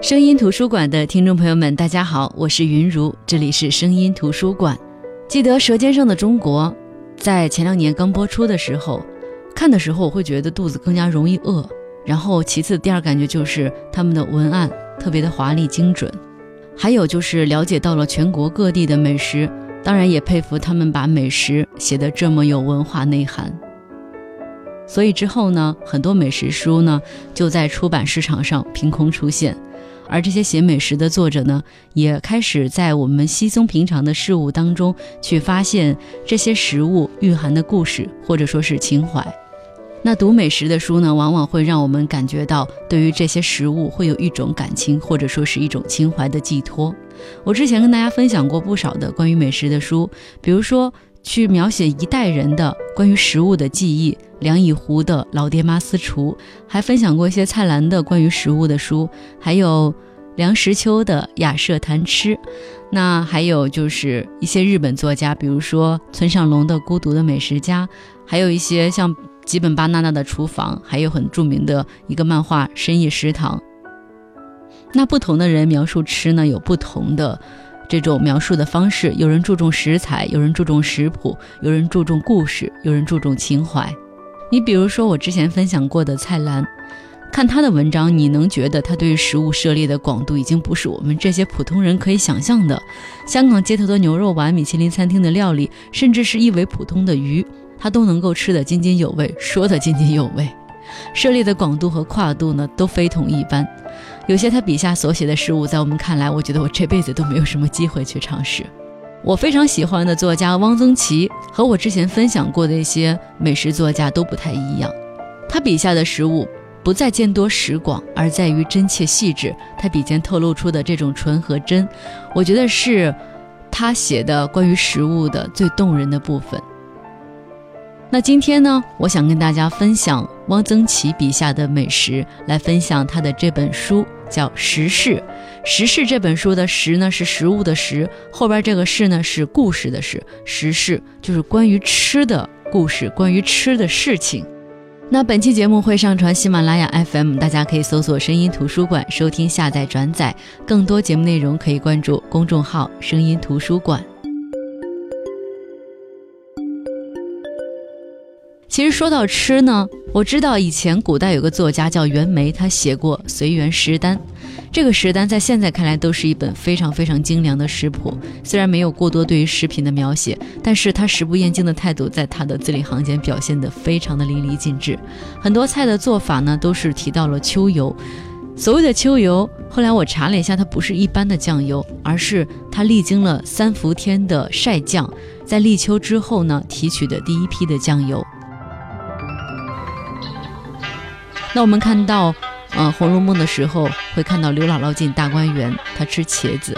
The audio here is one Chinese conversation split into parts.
声音图书馆的听众朋友们，大家好，我是云如，这里是声音图书馆。记得《舌尖上的中国》在前两年刚播出的时候，看的时候我会觉得肚子更加容易饿。然后，其次第二感觉就是他们的文案特别的华丽精准，还有就是了解到了全国各地的美食，当然也佩服他们把美食写得这么有文化内涵。所以之后呢，很多美食书呢就在出版市场上凭空出现。而这些写美食的作者呢，也开始在我们稀松平常的事物当中去发现这些食物蕴含的故事，或者说是情怀。那读美食的书呢，往往会让我们感觉到对于这些食物会有一种感情，或者说是一种情怀的寄托。我之前跟大家分享过不少的关于美食的书，比如说。去描写一代人的关于食物的记忆，梁以湖的《老爹妈私厨》，还分享过一些蔡澜的关于食物的书，还有梁实秋的《雅舍谈吃》，那还有就是一些日本作家，比如说村上隆的《孤独的美食家》，还有一些像吉本巴娜娜的厨房，还有很著名的一个漫画《深夜食堂》。那不同的人描述吃呢，有不同的。这种描述的方式，有人注重食材，有人注重食谱，有人注重故事，有人注重情怀。你比如说我之前分享过的蔡澜，看他的文章，你能觉得他对食物涉猎的广度已经不是我们这些普通人可以想象的。香港街头的牛肉丸、米其林餐厅的料理，甚至是一尾普通的鱼，他都能够吃得津津有味，说得津津有味。涉猎的广度和跨度呢，都非同一般。有些他笔下所写的事物，在我们看来，我觉得我这辈子都没有什么机会去尝试。我非常喜欢的作家汪曾祺，和我之前分享过的一些美食作家都不太一样。他笔下的食物不在见多识广，而在于真切细致。他笔尖透露出的这种纯和真，我觉得是他写的关于食物的最动人的部分。那今天呢，我想跟大家分享汪曾祺笔下的美食，来分享他的这本书，叫《食事》。《食事》这本书的“食”呢是食物的“食”，后边这个“事”呢是故事的“事”。食事就是关于吃的故事，关于吃的事情。那本期节目会上传喜马拉雅 FM，大家可以搜索“声音图书馆”收听、下载、转载。更多节目内容可以关注公众号“声音图书馆”。其实说到吃呢，我知道以前古代有个作家叫袁枚，他写过《随园食单》。这个食单在现在看来都是一本非常非常精良的食谱。虽然没有过多对于食品的描写，但是他食不厌精的态度在他的字里行间表现得非常的淋漓尽致。很多菜的做法呢，都是提到了秋油。所谓的秋油，后来我查了一下，它不是一般的酱油，而是它历经了三伏天的晒酱，在立秋之后呢提取的第一批的酱油。那我们看到，呃，《红楼梦》的时候会看到刘姥姥进大观园，她吃茄子。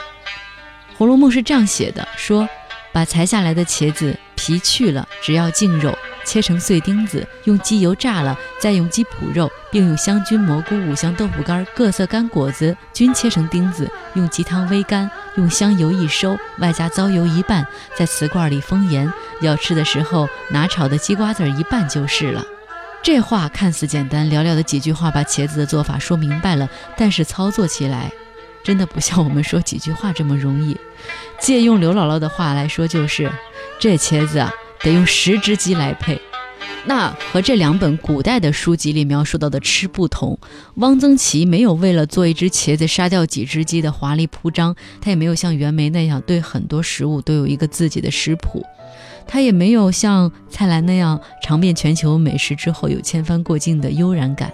《红楼梦》是这样写的：说，把裁下来的茄子皮去了，只要净肉，切成碎丁子，用鸡油炸了，再用鸡脯肉，并用香菌、蘑菇、五香豆腐干、各色干果子均切成丁子，用鸡汤煨干，用香油一收，外加糟油一拌，在瓷罐里封严。要吃的时候，拿炒的鸡瓜子一拌就是了。这话看似简单，寥寥的几句话把茄子的做法说明白了，但是操作起来，真的不像我们说几句话这么容易。借用刘姥姥的话来说，就是这茄子啊，得用十只鸡来配。那和这两本古代的书籍里描述到的吃不同，汪曾祺没有为了做一只茄子杀掉几只鸡的华丽铺张，他也没有像袁枚那样对很多食物都有一个自己的食谱。他也没有像蔡澜那样尝遍全球美食之后有千帆过境的悠然感。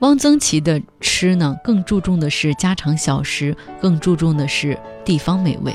汪曾祺的吃呢，更注重的是家常小食，更注重的是地方美味。《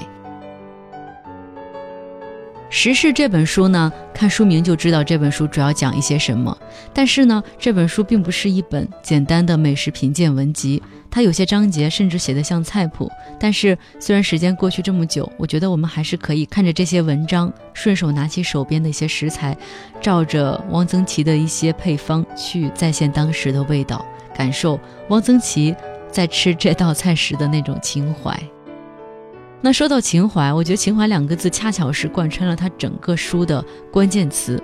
食事》这本书呢，看书名就知道这本书主要讲一些什么。但是呢，这本书并不是一本简单的美食品鉴文集，它有些章节甚至写得像菜谱。但是虽然时间过去这么久，我觉得我们还是可以看着这些文章，顺手拿起手边的一些食材，照着汪曾祺的一些配方去再现当时的味道，感受汪曾祺在吃这道菜时的那种情怀。那说到情怀，我觉得“情怀”两个字恰巧是贯穿了他整个书的关键词。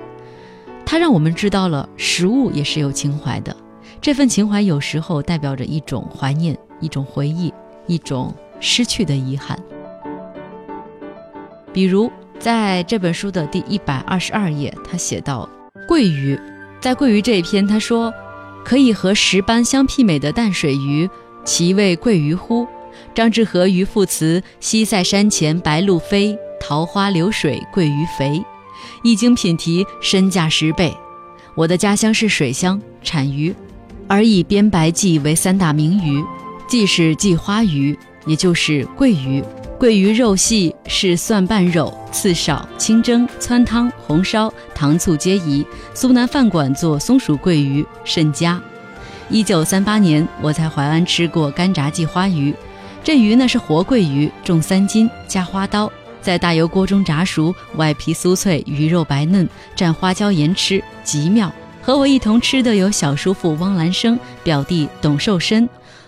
它让我们知道了食物也是有情怀的。这份情怀有时候代表着一种怀念，一种回忆，一种失去的遗憾。比如在这本书的第一百二十二页，他写到桂鱼，在桂鱼这一篇，他说可以和石斑相媲美的淡水鱼，其味桂鱼乎？张志和渔父词：西塞山前白鹭飞，桃花流水鳜鱼肥。一经品题，身价十倍。我的家乡是水乡，产鱼，而以边白鲫为三大名鱼。鲫是鲫花鱼，也就是桂鱼。桂鱼肉细，是蒜瓣肉，刺少，清蒸、汆汤、红烧、糖醋皆宜。苏南饭馆做松鼠桂鱼甚佳。一九三八年，我在淮安吃过干炸鲫花鱼。这鱼呢是活桂鱼，重三斤，加花刀，在大油锅中炸熟，外皮酥脆，鱼肉白嫩，蘸花椒盐吃，极妙。和我一同吃的有小叔父汪兰生、表弟董寿申。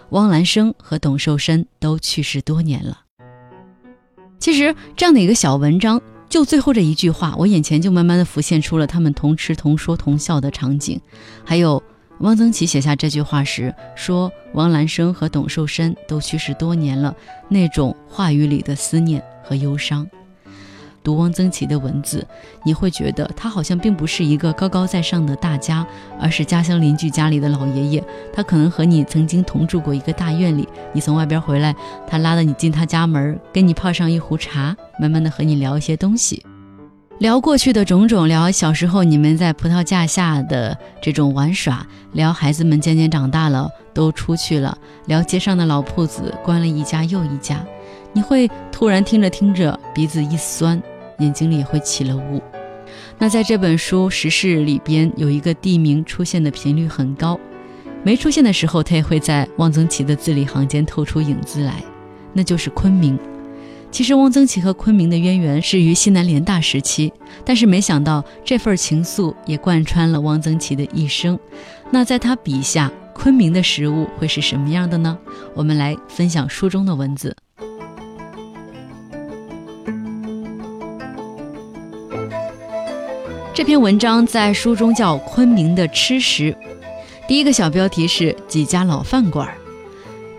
汪兰生和董寿申都去世多年了。其实这样的一个小文章，就最后这一句话，我眼前就慢慢的浮现出了他们同吃同说同笑的场景，还有。汪曾祺写下这句话时说：“王兰生和董寿申都去世多年了，那种话语里的思念和忧伤。”读汪曾祺的文字，你会觉得他好像并不是一个高高在上的大家，而是家乡邻居家里的老爷爷。他可能和你曾经同住过一个大院里，你从外边回来，他拉着你进他家门，跟你泡上一壶茶，慢慢的和你聊一些东西。聊过去的种种，聊小时候你们在葡萄架下的这种玩耍，聊孩子们渐渐长大了都出去了，聊街上的老铺子关了一家又一家，你会突然听着听着鼻子一酸，眼睛里会起了雾。那在这本书时事里边有一个地名出现的频率很高，没出现的时候它也会在汪曾祺的字里行间透出影子来，那就是昆明。其实汪曾祺和昆明的渊源是于西南联大时期，但是没想到这份情愫也贯穿了汪曾祺的一生。那在他笔下，昆明的食物会是什么样的呢？我们来分享书中的文字。这篇文章在书中叫《昆明的吃食》，第一个小标题是几家老饭馆。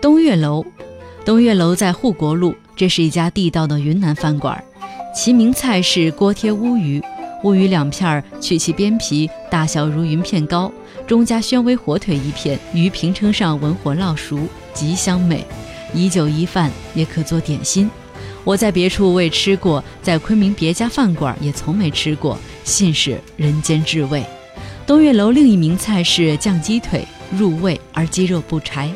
东岳楼，东岳楼在护国路。这是一家地道的云南饭馆，其名菜是锅贴乌鱼。乌鱼两片，去其边皮，大小如云片糕，中加宣威火腿一片，鱼平称上文火烙熟，极香美。以酒一饭，也可做点心。我在别处未吃过，在昆明别家饭馆也从没吃过，信是人间至味。东岳楼另一名菜是酱鸡腿，入味而鸡肉不柴。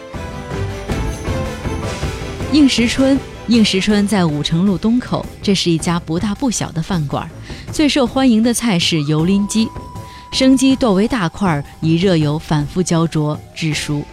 应时春。应时春在武城路东口，这是一家不大不小的饭馆。最受欢迎的菜是油淋鸡，生鸡剁为大块，以热油反复焦灼至熟，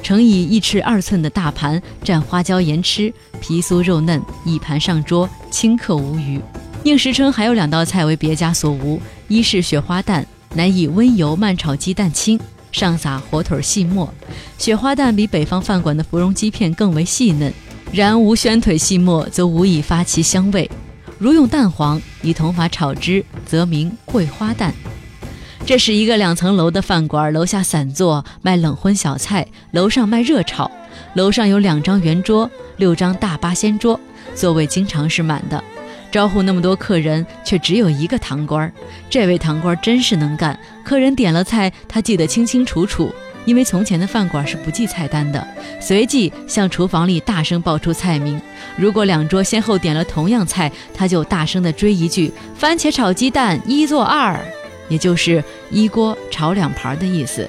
盛以一尺二寸的大盘，蘸花椒盐吃，皮酥肉嫩，一盘上桌，顷刻无余。应时春还有两道菜为别家所无，一是雪花蛋，乃以温油慢炒鸡蛋清，上撒火腿细末。雪花蛋比北方饭馆的芙蓉鸡片更为细嫩。然无宣腿细末，则无以发其香味。如用蛋黄以同法炒之，则名桂花蛋。这是一个两层楼的饭馆，楼下散坐卖冷荤小菜，楼上卖热炒。楼上有两张圆桌，六张大八仙桌，座位经常是满的。招呼那么多客人，却只有一个堂官。这位堂官真是能干，客人点了菜，他记得清清楚楚。因为从前的饭馆是不记菜单的，随即向厨房里大声报出菜名。如果两桌先后点了同样菜，他就大声地追一句：“番茄炒鸡蛋一做二”，也就是一锅炒两盘的意思。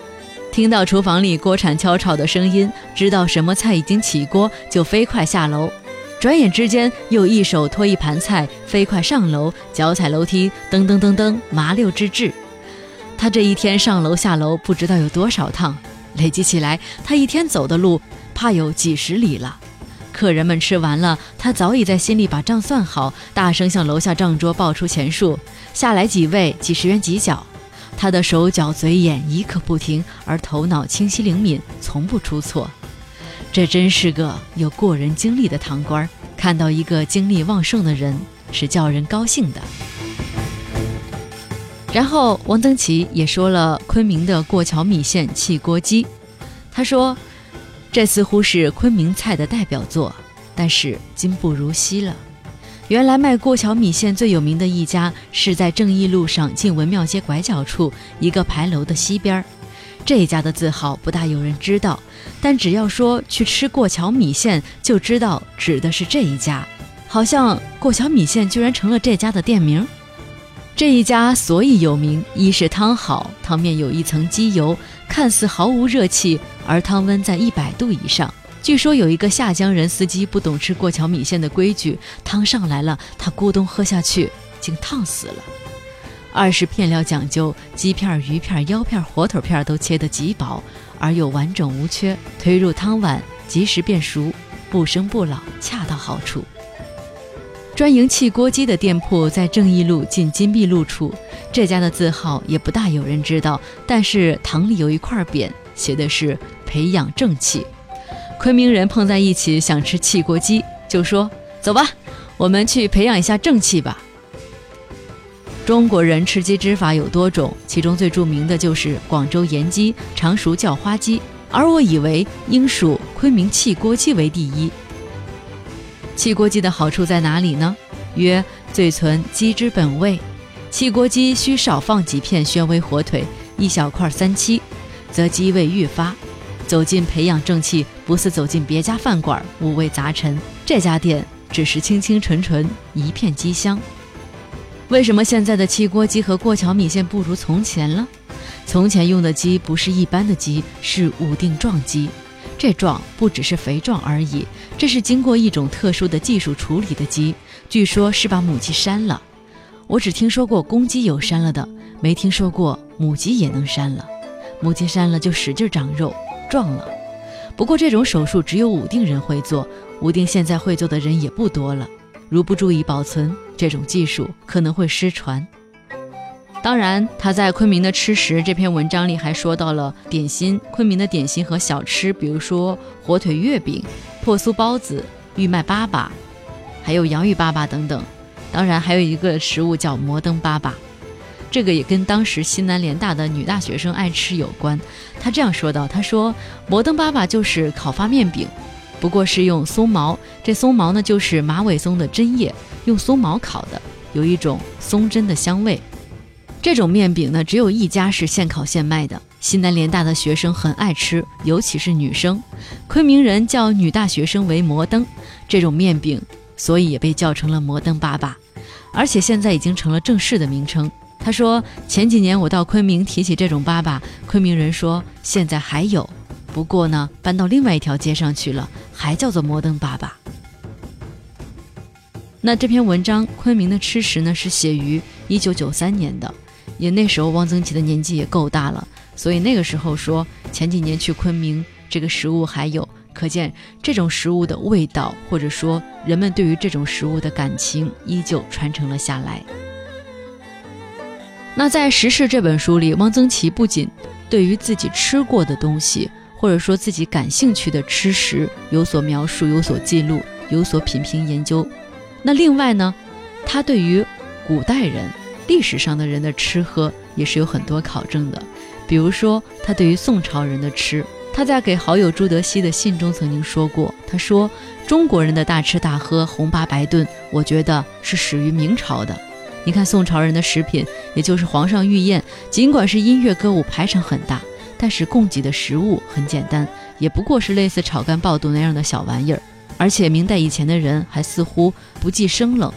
听到厨房里锅铲敲炒的声音，知道什么菜已经起锅，就飞快下楼。转眼之间，又一手托一盘菜，飞快上楼，脚踩楼梯，噔噔噔噔，麻溜之至。他这一天上楼下楼不知道有多少趟，累积起来，他一天走的路怕有几十里了。客人们吃完了，他早已在心里把账算好，大声向楼下账桌报出钱数。下来几位，几十元几角。他的手脚嘴眼一刻不停，而头脑清晰灵敏，从不出错。这真是个有过人经历的堂官，看到一个精力旺盛的人，是叫人高兴的。然后王登奇也说了昆明的过桥米线汽锅鸡，他说，这似乎是昆明菜的代表作，但是今不如昔了。原来卖过桥米线最有名的一家是在正义路上进文庙街拐角处一个牌楼的西边儿，这一家的字号不大有人知道，但只要说去吃过桥米线，就知道指的是这一家。好像过桥米线居然成了这家的店名。这一家所以有名，一是汤好，汤面有一层鸡油，看似毫无热气，而汤温在一百度以上。据说有一个下江人司机不懂吃过桥米线的规矩，汤上来了，他咕咚喝下去，竟烫死了。二是片料讲究，鸡片、鱼片、腰片、火腿片都切得极薄，而又完整无缺，推入汤碗即时变熟，不生不老，恰到好处。专营汽锅鸡的店铺在正义路近金碧路处，这家的字号也不大有人知道，但是堂里有一块匾，写的是“培养正气”。昆明人碰在一起想吃汽锅鸡，就说：“走吧，我们去培养一下正气吧。”中国人吃鸡之法有多种，其中最著名的就是广州盐鸡，常熟叫花鸡，而我以为应属昆明汽锅鸡为第一。汽锅鸡的好处在哪里呢？曰最存鸡之本味。汽锅鸡需少放几片宣威火腿，一小块三七，则鸡味愈发。走进培养正气，不似走进别家饭馆，五味杂陈。这家店只是清清纯纯，一片鸡香。为什么现在的汽锅鸡和过桥米线不如从前了？从前用的鸡不是一般的鸡，是武定壮鸡。这壮不只是肥壮而已，这是经过一种特殊的技术处理的鸡，据说是把母鸡扇了。我只听说过公鸡有扇了的，没听说过母鸡也能扇了。母鸡扇了就使劲长肉，壮了。不过这种手术只有武定人会做，武定现在会做的人也不多了。如不注意保存，这种技术可能会失传。当然，他在昆明的吃食这篇文章里还说到了点心，昆明的点心和小吃，比如说火腿月饼、破酥包子、玉麦粑粑，还有洋芋粑粑等等。当然，还有一个食物叫摩登粑粑，这个也跟当时西南联大的女大学生爱吃有关。他这样说道：“他说摩登粑粑就是烤发面饼，不过是用松毛，这松毛呢就是马尾松的针叶，用松毛烤的，有一种松针的香味。”这种面饼呢，只有一家是现烤现卖的。西南联大的学生很爱吃，尤其是女生。昆明人叫女大学生为“摩登”，这种面饼，所以也被叫成了“摩登粑粑”，而且现在已经成了正式的名称。他说，前几年我到昆明提起这种粑粑，昆明人说现在还有，不过呢，搬到另外一条街上去了，还叫做摩登粑粑。那这篇文章，昆明的吃食呢，是写于一九九三年的。也那时候汪曾祺的年纪也够大了，所以那个时候说前几年去昆明，这个食物还有，可见这种食物的味道，或者说人们对于这种食物的感情依旧传承了下来。那在《时事》这本书里，汪曾祺不仅对于自己吃过的东西，或者说自己感兴趣的吃食有所描述、有所记录、有所品评研究，那另外呢，他对于古代人。历史上的人的吃喝也是有很多考证的，比如说他对于宋朝人的吃，他在给好友朱德熙的信中曾经说过，他说中国人的大吃大喝、红八白炖，我觉得是始于明朝的。你看宋朝人的食品，也就是皇上御宴，尽管是音乐歌舞排场很大，但是供给的食物很简单，也不过是类似炒肝爆肚那样的小玩意儿，而且明代以前的人还似乎不忌生冷。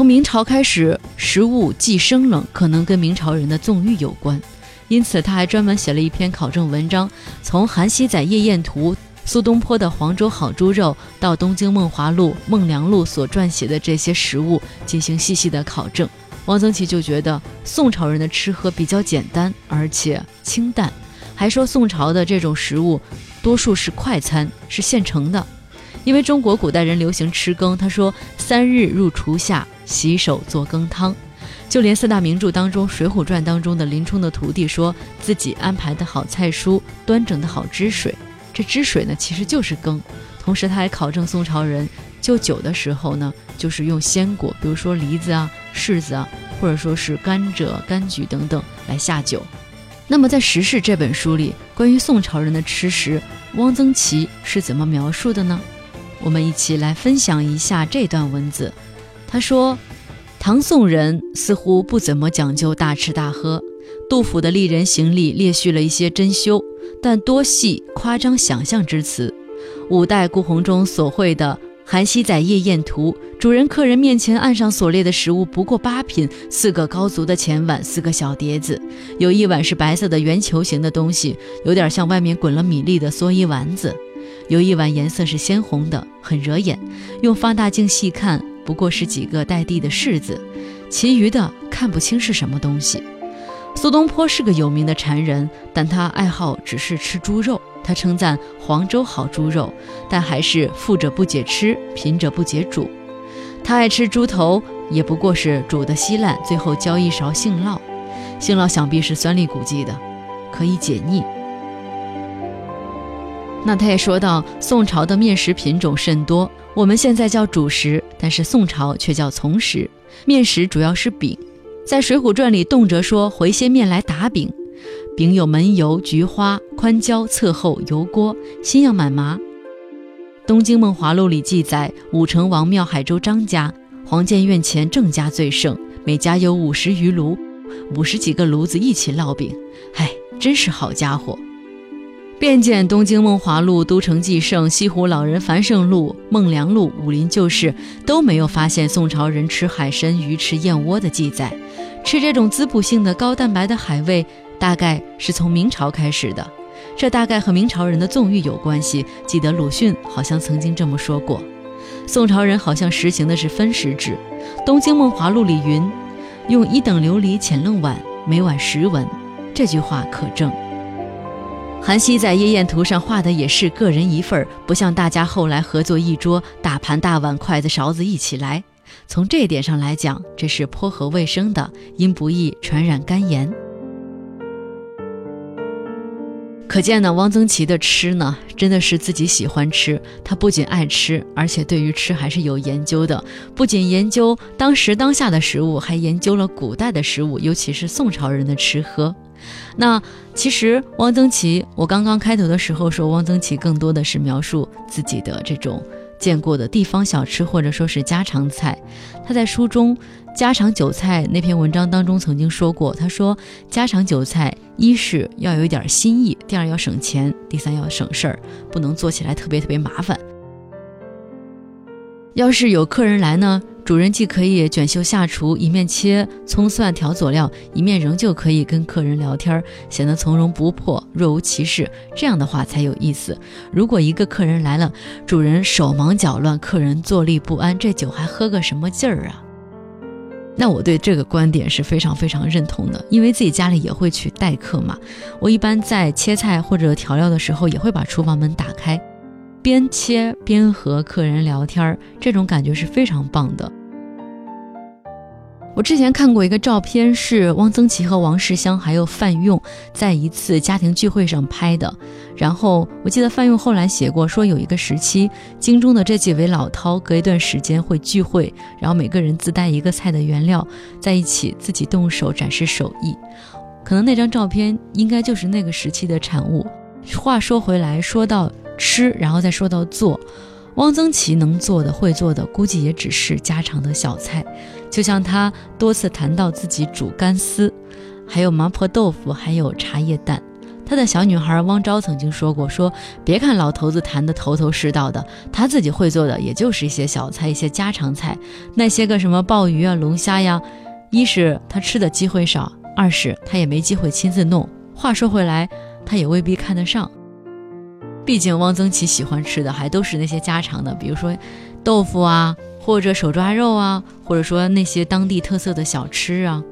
从明朝开始，食物既生冷，可能跟明朝人的纵欲有关，因此他还专门写了一篇考证文章，从《韩熙载夜宴图》、苏东坡的《黄州好猪肉》到《东京梦华录》、孟良录所撰写的这些食物进行细细的考证。汪曾祺就觉得宋朝人的吃喝比较简单，而且清淡，还说宋朝的这种食物多数是快餐，是现成的。因为中国古代人流行吃羹，他说三日入厨下。洗手做羹汤，就连四大名著当中《水浒传》当中的林冲的徒弟说自己安排的好菜蔬，端整的好汁水，这汁水呢其实就是羹。同时他还考证宋朝人就酒的时候呢，就是用鲜果，比如说梨子啊、柿子啊，或者说是甘蔗、柑橘等等来下酒。那么在《时事》这本书里，关于宋朝人的吃食，汪曾祺是怎么描述的呢？我们一起来分享一下这段文字。他说：“唐宋人似乎不怎么讲究大吃大喝。杜甫的丽人行里列叙了一些珍馐，但多系夸张想象之词。五代顾闳中所绘的。”韩熙载夜宴图，主人客人面前案上所列的食物不过八品：四个高足的前碗，四个小碟子，有一碗是白色的圆球形的东西，有点像外面滚了米粒的蓑衣丸子；有一碗颜色是鲜红的，很惹眼，用放大镜细看不过是几个带地的柿子，其余的看不清是什么东西。苏东坡是个有名的馋人，但他爱好只是吃猪肉。他称赞黄州好猪肉，但还是富者不解吃，贫者不解煮。他爱吃猪头，也不过是煮的稀烂，最后浇一勺杏酪。杏酪想必是酸粒古迹的，可以解腻。那他也说到，宋朝的面食品种甚多，我们现在叫主食，但是宋朝却叫从食。面食主要是饼，在《水浒传》里动辄说回些面来打饼。饼有门油、菊花、宽椒、侧厚、油锅，新样满麻。《东京梦华录》里记载，武成王庙海州张家黄建院前郑家最盛，每家有五十余炉，五十几个炉子一起烙饼。唉，真是好家伙！遍见《东京梦华录》《都城纪胜》《西湖老人繁盛录》《孟良录》《武林旧事》，都没有发现宋朝人吃海参、鱼翅、燕窝的记载。吃这种滋补性的高蛋白的海味。大概是从明朝开始的，这大概和明朝人的纵欲有关系。记得鲁迅好像曾经这么说过。宋朝人好像实行的是分食制，《东京梦华录》里云：“用一等琉璃浅楞碗，每碗十文。”这句话可证。韩熙在夜宴图上画的也是个人一份儿，不像大家后来合作一桌，大盘大碗筷子勺子一起来。从这点上来讲，这是颇合卫生的，因不易传染肝炎。可见呢，汪曾祺的吃呢，真的是自己喜欢吃。他不仅爱吃，而且对于吃还是有研究的。不仅研究当时当下的食物，还研究了古代的食物，尤其是宋朝人的吃喝。那其实汪曾祺，我刚刚开头的时候说，汪曾祺更多的是描述自己的这种。见过的地方小吃或者说是家常菜，他在书中《家常酒菜》那篇文章当中曾经说过，他说家常酒菜一是要有一点新意，第二要省钱，第三要省事儿，不能做起来特别特别麻烦。要是有客人来呢？主人既可以卷袖下厨，一面切葱蒜调佐料，一面仍旧可以跟客人聊天，显得从容不迫，若无其事。这样的话才有意思。如果一个客人来了，主人手忙脚乱，客人坐立不安，这酒还喝个什么劲儿啊？那我对这个观点是非常非常认同的，因为自己家里也会去待客嘛。我一般在切菜或者调料的时候，也会把厨房门打开，边切边和客人聊天儿，这种感觉是非常棒的。我之前看过一个照片，是汪曾祺和王世襄还有范用在一次家庭聚会上拍的。然后我记得范用后来写过，说有一个时期，京中的这几位老饕隔一段时间会聚会，然后每个人自带一个菜的原料，在一起自己动手展示手艺。可能那张照片应该就是那个时期的产物。话说回来，说到吃，然后再说到做。汪曾祺能做的、会做的，估计也只是家常的小菜。就像他多次谈到自己煮干丝，还有麻婆豆腐，还有茶叶蛋。他的小女孩汪昭曾经说过：“说别看老头子谈的头头是道的，他自己会做的也就是一些小菜、一些家常菜。那些个什么鲍鱼啊、龙虾呀，一是他吃的机会少，二是他也没机会亲自弄。话说回来，他也未必看得上。”毕竟汪曾祺喜欢吃的还都是那些家常的，比如说豆腐啊，或者手抓肉啊，或者说那些当地特色的小吃啊。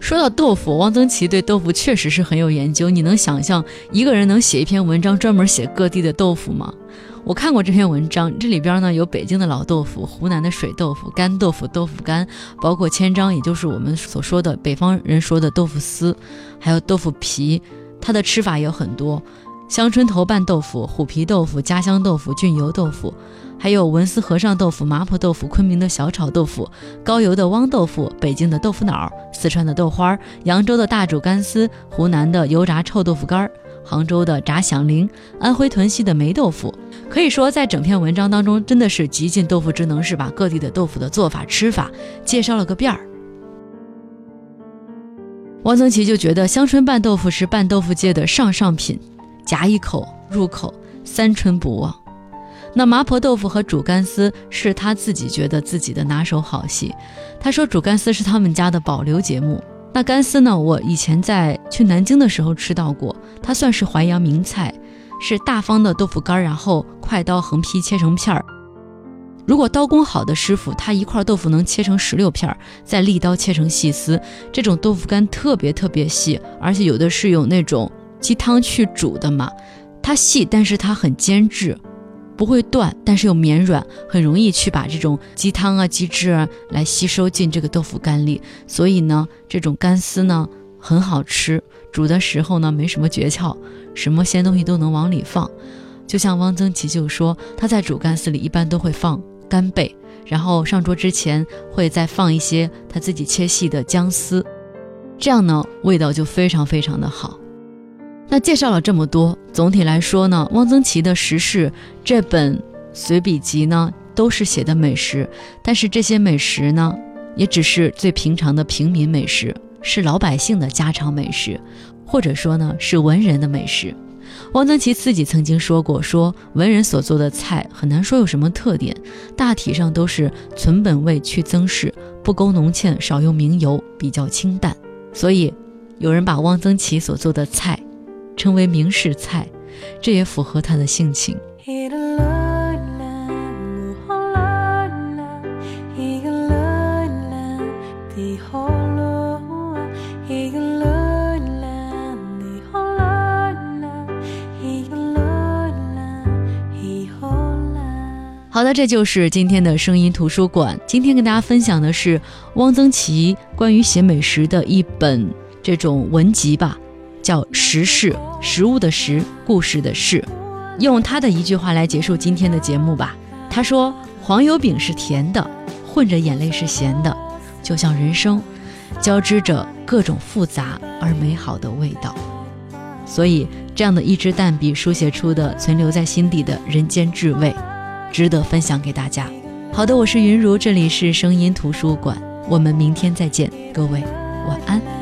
说到豆腐，汪曾祺对豆腐确实是很有研究。你能想象一个人能写一篇文章专门写各地的豆腐吗？我看过这篇文章，这里边呢有北京的老豆腐、湖南的水豆腐、干豆腐、豆腐干，包括千张，也就是我们所说的北方人说的豆腐丝，还有豆腐皮，它的吃法也有很多。香椿头拌豆腐、虎皮豆腐、家乡豆腐、菌油豆腐，还有文思和尚豆腐、麻婆豆腐、昆明的小炒豆腐、高邮的汪豆腐、北京的豆腐脑、四川的豆花、扬州的大煮干丝、湖南的油炸臭豆腐干。杭州的炸响铃，安徽屯溪的霉豆腐，可以说在整篇文章当中，真的是极尽豆腐之能，是把各地的豆腐的做法、吃法介绍了个遍儿。汪曾祺就觉得香椿拌豆腐是拌豆腐界的上上品，夹一口入口三春不忘。那麻婆豆腐和煮干丝是他自己觉得自己的拿手好戏。他说煮干丝是他们家的保留节目。那干丝呢？我以前在去南京的时候吃到过，它算是淮扬名菜，是大方的豆腐干，然后快刀横劈切成片儿。如果刀工好的师傅，他一块豆腐能切成十六片，再立刀切成细丝。这种豆腐干特别特别细，而且有的是有那种鸡汤去煮的嘛，它细，但是它很坚质。不会断，但是又绵软，很容易去把这种鸡汤啊、鸡汁啊来吸收进这个豆腐干里。所以呢，这种干丝呢很好吃，煮的时候呢没什么诀窍，什么鲜东西都能往里放。就像汪曾祺就说，他在煮干丝里一般都会放干贝，然后上桌之前会再放一些他自己切细的姜丝，这样呢味道就非常非常的好。那介绍了这么多，总体来说呢，汪曾祺的《食事》这本随笔集呢，都是写的美食，但是这些美食呢，也只是最平常的平民美食，是老百姓的家常美食，或者说呢，是文人的美食。汪曾祺自己曾经说过，说文人所做的菜很难说有什么特点，大体上都是存本味去增饰，不勾浓芡，少用明油，比较清淡。所以，有人把汪曾祺所做的菜。成为名士菜，这也符合他的性情。好的，这就是今天的声音图书馆。今天跟大家分享的是汪曾祺关于写美食的一本这种文集吧。叫食事，食物的食，故事的事。用他的一句话来结束今天的节目吧。他说：“黄油饼是甜的，混着眼泪是咸的，就像人生，交织着各种复杂而美好的味道。”所以，这样的一支淡笔书写出的存留在心底的人间至味，值得分享给大家。好的，我是云如，这里是声音图书馆，我们明天再见，各位晚安。